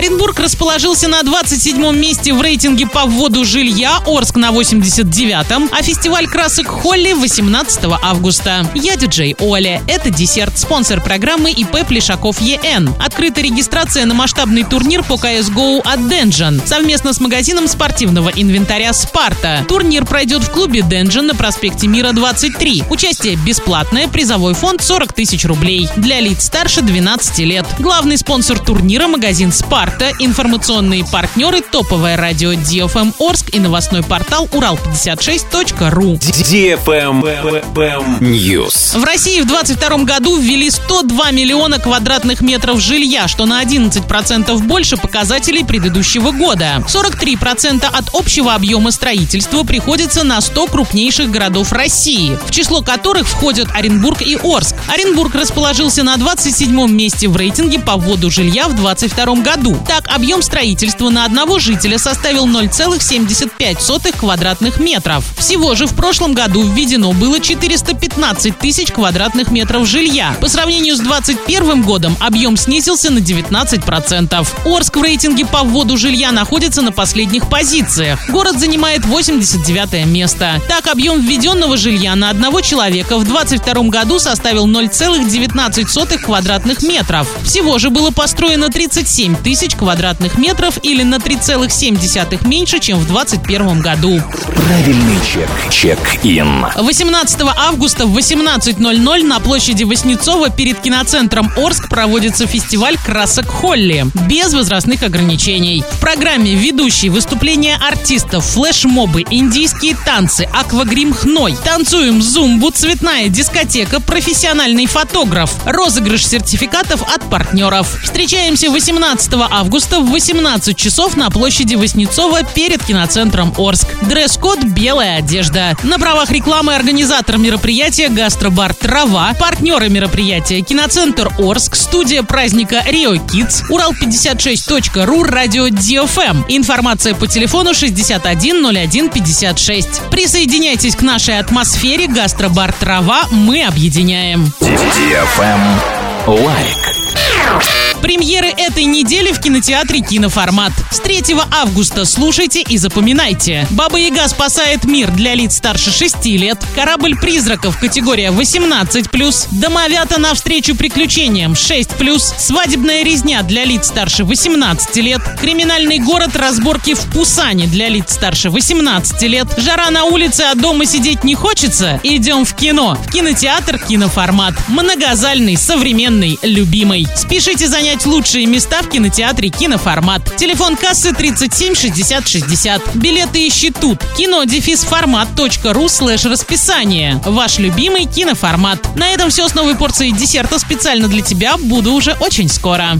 Оренбург расположился на 27 месте в рейтинге по вводу жилья, Орск на 89-м, а фестиваль красок Холли 18 августа. Я диджей Оля. Это десерт, спонсор программы ИП Плешаков ЕН. Открыта регистрация на масштабный турнир по CSGO от Денджан совместно с магазином спортивного инвентаря «Спарта». Турнир пройдет в клубе Денджан на проспекте Мира 23. Участие бесплатное, призовой фонд 40 тысяч рублей. Для лиц старше 12 лет. Главный спонсор турнира – магазин «Спарта», информационные партнеры – топовое радио DFM Орск и новостной портал урал56.ру. DFM News. В России в 2022 году ввели 102 миллиона квадратных метров жилья, что на 11% больше показателей предыдущего года. 43% от общего объема строительства приходится на 100 крупнейших городов России, в число которых входят Оренбург и Орск. Оренбург расположился на 27 месте в рейтинге по вводу жилья в 2022 году. Так, объем строительства на одного жителя составил 0,75 квадратных метров. Всего же в прошлом году введено было 415 тысяч квадратных метров жилья. По сравнению с 2021 годом объем снизился на 19%. Орск в рейтинге по вводу жилья находится на последних позициях. Город занимает 89 место. Так, объем введенного жилья на одного человека в 2022 году составил 0,19 квадратных метров. Всего же было построено 37 тысяч квадратных метров или на 3,7 меньше, чем в 2021 году. Правильный чек. Чек-ин. 18 августа в 18.00 на площади Воснецова перед киноцентром Орск проводится фестиваль красок Холли без возрастных ограничений. В программе ведущие выступления артистов, флешмобы, индийские танцы, аквагрим хной, танцуем зумбу, цветная дискотека, профессиональный фотограф, розыгрыш сертификатов от партнеров. Встречаемся 18 августа в 18 часов на площади Воснецова перед киноцентром Орск. Дресс-код «Белая одежда». На правах рекламы организатор мероприятия «Гастробар Трава», партнеры мероприятия «Киноцентр Орск», студия праздника «Рио Kids, Урал56.ру, радио DFM. Информация по телефону 610156. Присоединяйтесь к нашей атмосфере «Гастробар Трава». Мы объединяем. Лайк. Премьеры этой недели в кинотеатре «Киноформат». С 3 августа слушайте и запоминайте. «Баба Яга спасает мир» для лиц старше 6 лет. «Корабль призраков» категория 18+. «Домовята навстречу приключениям» 6+. «Свадебная резня» для лиц старше 18 лет. «Криминальный город. Разборки в Пусане» для лиц старше 18 лет. «Жара на улице, а дома сидеть не хочется»? Идем в кино. В кинотеатр «Киноформат». Многозальный, современный, любимый. Спешите занять лучшие места в кинотеатре «Киноформат». Телефон кассы 37 60 60. Билеты ищи тут. Кино формат.ру слэш расписание. Ваш любимый киноформат. На этом все с новой порцией десерта специально для тебя. Буду уже очень скоро.